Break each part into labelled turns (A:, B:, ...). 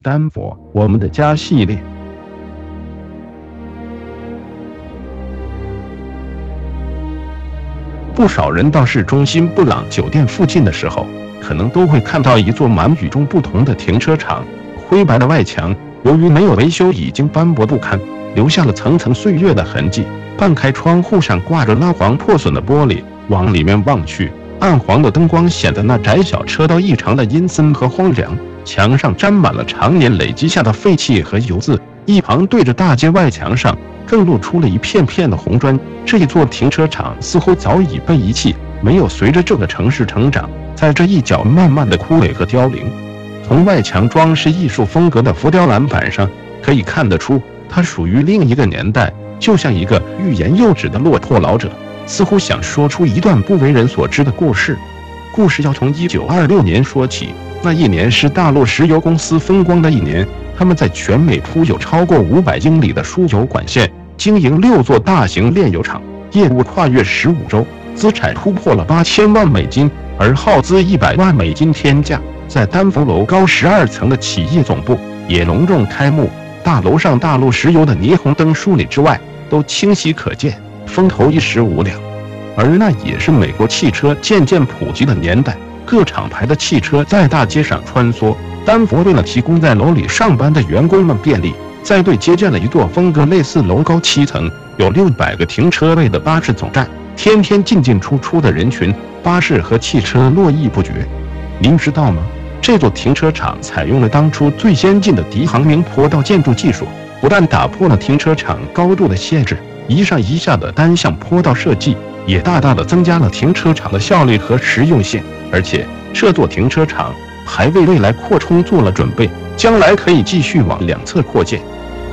A: 丹佛，我们的家系列。不少人到市中心布朗酒店附近的时候，可能都会看到一座蛮与众不同的停车场。灰白的外墙，由于没有维修，已经斑驳不堪，留下了层层岁月的痕迹。半开窗户上挂着蜡黄破损的玻璃，往里面望去，暗黄的灯光显得那窄小车道异常的阴森和荒凉。墙上沾满了常年累积下的废气和油渍，一旁对着大街外墙上更露出了一片片的红砖。这一座停车场似乎早已被遗弃，没有随着这个城市成长，在这一角慢慢的枯萎和凋零。从外墙装饰艺术风格的浮雕栏板上可以看得出，它属于另一个年代，就像一个欲言又止的落魄老者，似乎想说出一段不为人所知的故事。故事要从一九二六年说起。那一年是大陆石油公司风光的一年，他们在全美铺有超过五百英里的输油管线，经营六座大型炼油厂，业务跨越十五州，资产突破了八千万美金，而耗资一百万美金天价，在丹佛楼高十二层的企业总部也隆重开幕。大楼上大陆石油的霓虹灯数里之外都清晰可见，风头一时无两。而那也是美国汽车渐渐普及的年代。各厂牌的汽车在大街上穿梭，丹佛为了提供在楼里上班的员工们便利，在对接建了一座风格类似楼高七层、有六百个停车位的巴士总站。天天进进出出的人群，巴士和汽车络绎不绝。您知道吗？这座停车场采用了当初最先进的迪航明坡道建筑技术，不但打破了停车场高度的限制，一上一下的单向坡道设计，也大大的增加了停车场的效率和实用性。而且这座停车场还为未来扩充做了准备，将来可以继续往两侧扩建。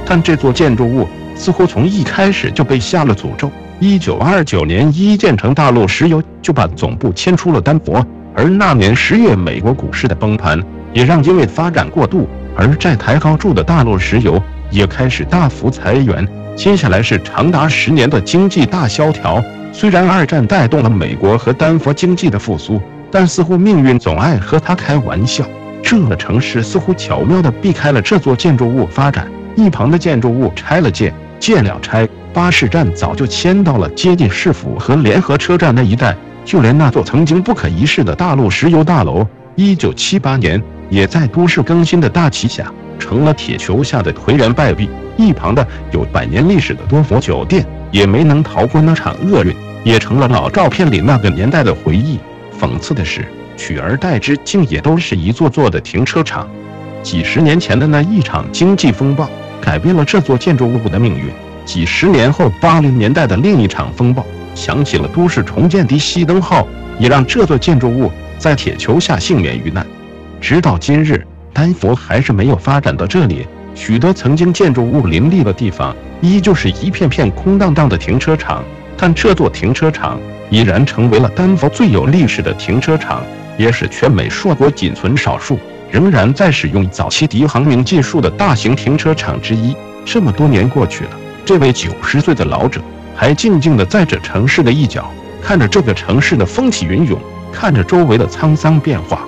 A: 但这座建筑物似乎从一开始就被下了诅咒。一九二九年，一建成大陆石油就把总部迁出了丹佛，而那年十月，美国股市的崩盘也让因为发展过度而债台高筑的大陆石油也开始大幅裁员。接下来是长达十年的经济大萧条。虽然二战带动了美国和丹佛经济的复苏。但似乎命运总爱和他开玩笑，这个城市似乎巧妙地避开了这座建筑物发展。一旁的建筑物拆了建，建了拆，巴士站早就迁到了接近市府和联合车站那一带。就连那座曾经不可一世的大陆石油大楼，一九七八年也在都市更新的大旗下，成了铁球下的颓然败壁。一旁的有百年历史的多佛酒店，也没能逃过那场厄运，也成了老照片里那个年代的回忆。讽刺的是，取而代之竟也都是一座座的停车场。几十年前的那一场经济风暴，改变了这座建筑物的命运。几十年后，八零年代的另一场风暴，响起了都市重建的熄灯号，也让这座建筑物在铁球下幸免于难。直到今日，丹佛还是没有发展到这里。许多曾经建筑物林立的地方，依旧是一片片空荡荡的停车场。但这座停车场已然成为了丹佛最有历史的停车场，也是全美硕果仅存少数仍然在使用早期敌航明技术的大型停车场之一。这么多年过去了，这位九十岁的老者还静静地在这城市的一角，看着这个城市的风起云涌，看着周围的沧桑变化。